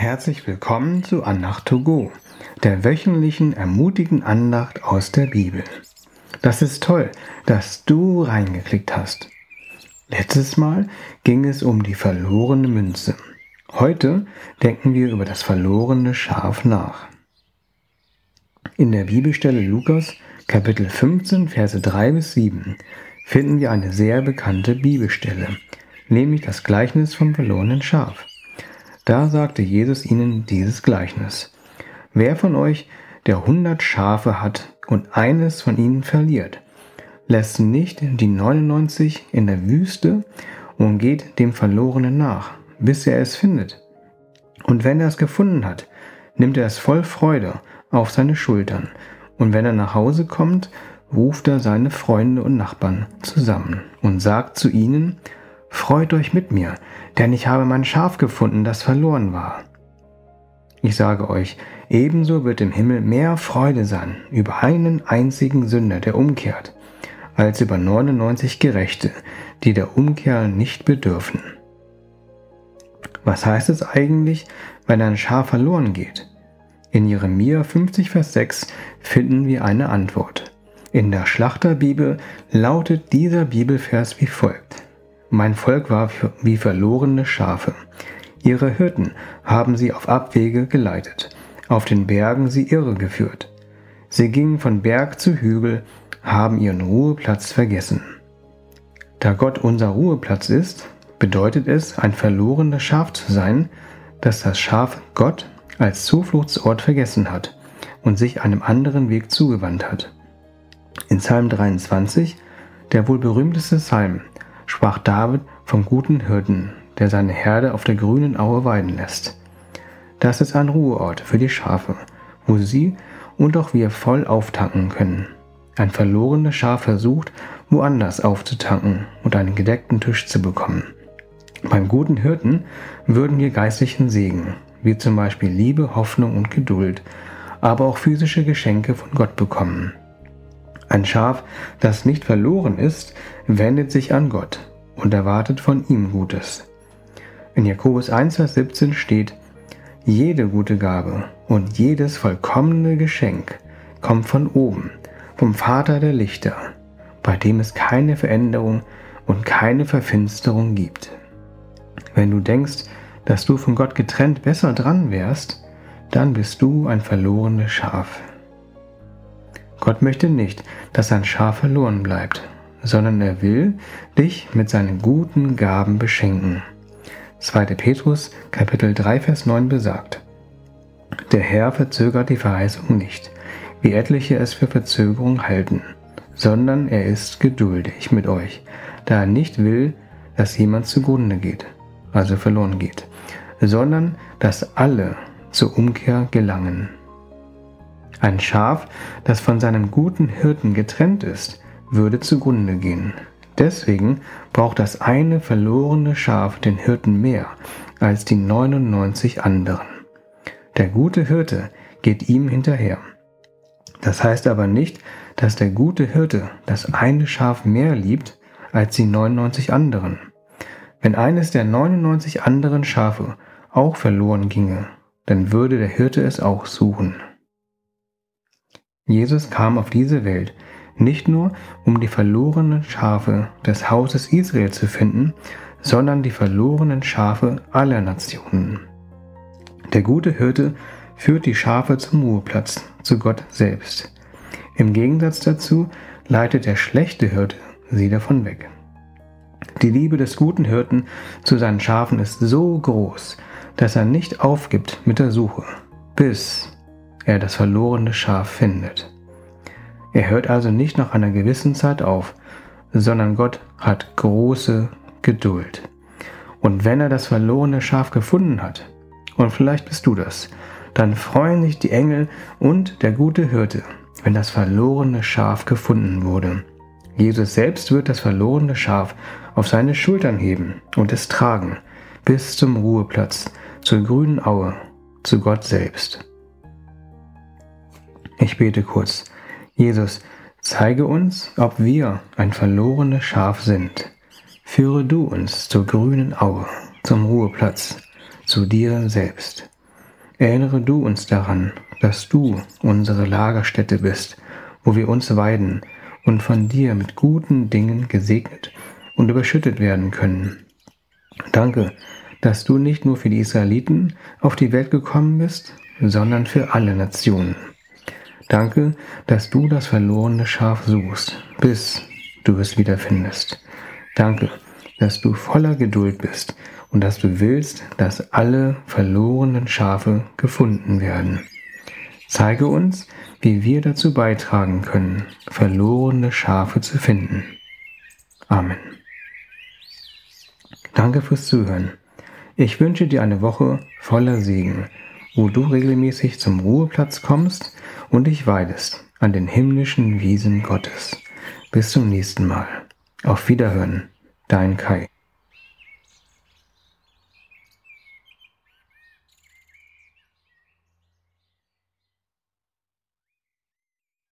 Herzlich willkommen zu Andacht to go, der wöchentlichen ermutigen Andacht aus der Bibel. Das ist toll, dass du reingeklickt hast. Letztes Mal ging es um die verlorene Münze. Heute denken wir über das verlorene Schaf nach. In der Bibelstelle Lukas Kapitel 15 Verse 3 bis 7 finden wir eine sehr bekannte Bibelstelle, nämlich das Gleichnis vom verlorenen Schaf. Da sagte Jesus ihnen dieses Gleichnis. Wer von euch, der hundert Schafe hat und eines von ihnen verliert, lässt nicht die 99 in der Wüste und geht dem Verlorenen nach, bis er es findet. Und wenn er es gefunden hat, nimmt er es voll Freude auf seine Schultern. Und wenn er nach Hause kommt, ruft er seine Freunde und Nachbarn zusammen und sagt zu ihnen, Freut euch mit mir, denn ich habe mein Schaf gefunden, das verloren war. Ich sage euch, ebenso wird im Himmel mehr Freude sein über einen einzigen Sünder, der umkehrt, als über 99 Gerechte, die der Umkehr nicht bedürfen. Was heißt es eigentlich, wenn ein Schaf verloren geht? In Jeremia 50, Vers 6 finden wir eine Antwort. In der Schlachterbibel lautet dieser Bibelvers wie folgt. Mein Volk war wie verlorene Schafe. Ihre Hirten haben sie auf Abwege geleitet, auf den Bergen sie irregeführt. Sie gingen von Berg zu Hügel, haben ihren Ruheplatz vergessen. Da Gott unser Ruheplatz ist, bedeutet es, ein verlorenes Schaf zu sein, dass das Schaf Gott als Zufluchtsort vergessen hat und sich einem anderen Weg zugewandt hat. In Psalm 23, der wohl berühmteste Psalm, sprach David vom guten Hirten, der seine Herde auf der grünen Aue weiden lässt. Das ist ein Ruheort für die Schafe, wo sie und auch wir voll auftanken können. Ein verlorenes Schaf versucht, woanders aufzutanken und einen gedeckten Tisch zu bekommen. Beim guten Hirten würden wir geistlichen Segen, wie zum Beispiel Liebe, Hoffnung und Geduld, aber auch physische Geschenke von Gott bekommen. Ein Schaf, das nicht verloren ist, wendet sich an Gott und erwartet von ihm Gutes. In Jakobus 1, Vers 17 steht, jede gute Gabe und jedes vollkommene Geschenk kommt von oben, vom Vater der Lichter, bei dem es keine Veränderung und keine Verfinsterung gibt. Wenn du denkst, dass du von Gott getrennt besser dran wärst, dann bist du ein verlorenes Schaf. Gott möchte nicht, dass sein Schaf verloren bleibt, sondern er will dich mit seinen guten Gaben beschenken. 2. Petrus Kapitel 3 Vers 9 besagt, Der Herr verzögert die Verheißung nicht, wie etliche es für Verzögerung halten, sondern er ist geduldig mit euch, da er nicht will, dass jemand zugrunde geht, also verloren geht, sondern dass alle zur Umkehr gelangen. Ein Schaf, das von seinem guten Hirten getrennt ist, würde zugrunde gehen. Deswegen braucht das eine verlorene Schaf den Hirten mehr als die 99 anderen. Der gute Hirte geht ihm hinterher. Das heißt aber nicht, dass der gute Hirte das eine Schaf mehr liebt als die 99 anderen. Wenn eines der 99 anderen Schafe auch verloren ginge, dann würde der Hirte es auch suchen. Jesus kam auf diese Welt nicht nur, um die verlorenen Schafe des Hauses Israel zu finden, sondern die verlorenen Schafe aller Nationen. Der gute Hirte führt die Schafe zum Ruheplatz, zu Gott selbst. Im Gegensatz dazu leitet der schlechte Hirte sie davon weg. Die Liebe des guten Hirten zu seinen Schafen ist so groß, dass er nicht aufgibt mit der Suche, bis er das verlorene Schaf findet. Er hört also nicht nach einer gewissen Zeit auf, sondern Gott hat große Geduld. Und wenn er das verlorene Schaf gefunden hat, und vielleicht bist du das, dann freuen sich die Engel und der gute Hirte, wenn das verlorene Schaf gefunden wurde. Jesus selbst wird das verlorene Schaf auf seine Schultern heben und es tragen bis zum Ruheplatz, zur grünen Aue, zu Gott selbst. Ich bete kurz. Jesus, zeige uns, ob wir ein verlorenes Schaf sind. Führe du uns zur grünen Aue, zum Ruheplatz, zu dir selbst. Erinnere du uns daran, dass du unsere Lagerstätte bist, wo wir uns weiden und von dir mit guten Dingen gesegnet und überschüttet werden können. Danke, dass du nicht nur für die Israeliten auf die Welt gekommen bist, sondern für alle Nationen. Danke, dass du das verlorene Schaf suchst, bis du es wiederfindest. Danke, dass du voller Geduld bist und dass du willst, dass alle verlorenen Schafe gefunden werden. Zeige uns, wie wir dazu beitragen können, verlorene Schafe zu finden. Amen. Danke fürs Zuhören. Ich wünsche dir eine Woche voller Segen, wo du regelmäßig zum Ruheplatz kommst und dich weidest an den himmlischen Wiesen Gottes. Bis zum nächsten Mal. Auf Wiederhören, dein Kai.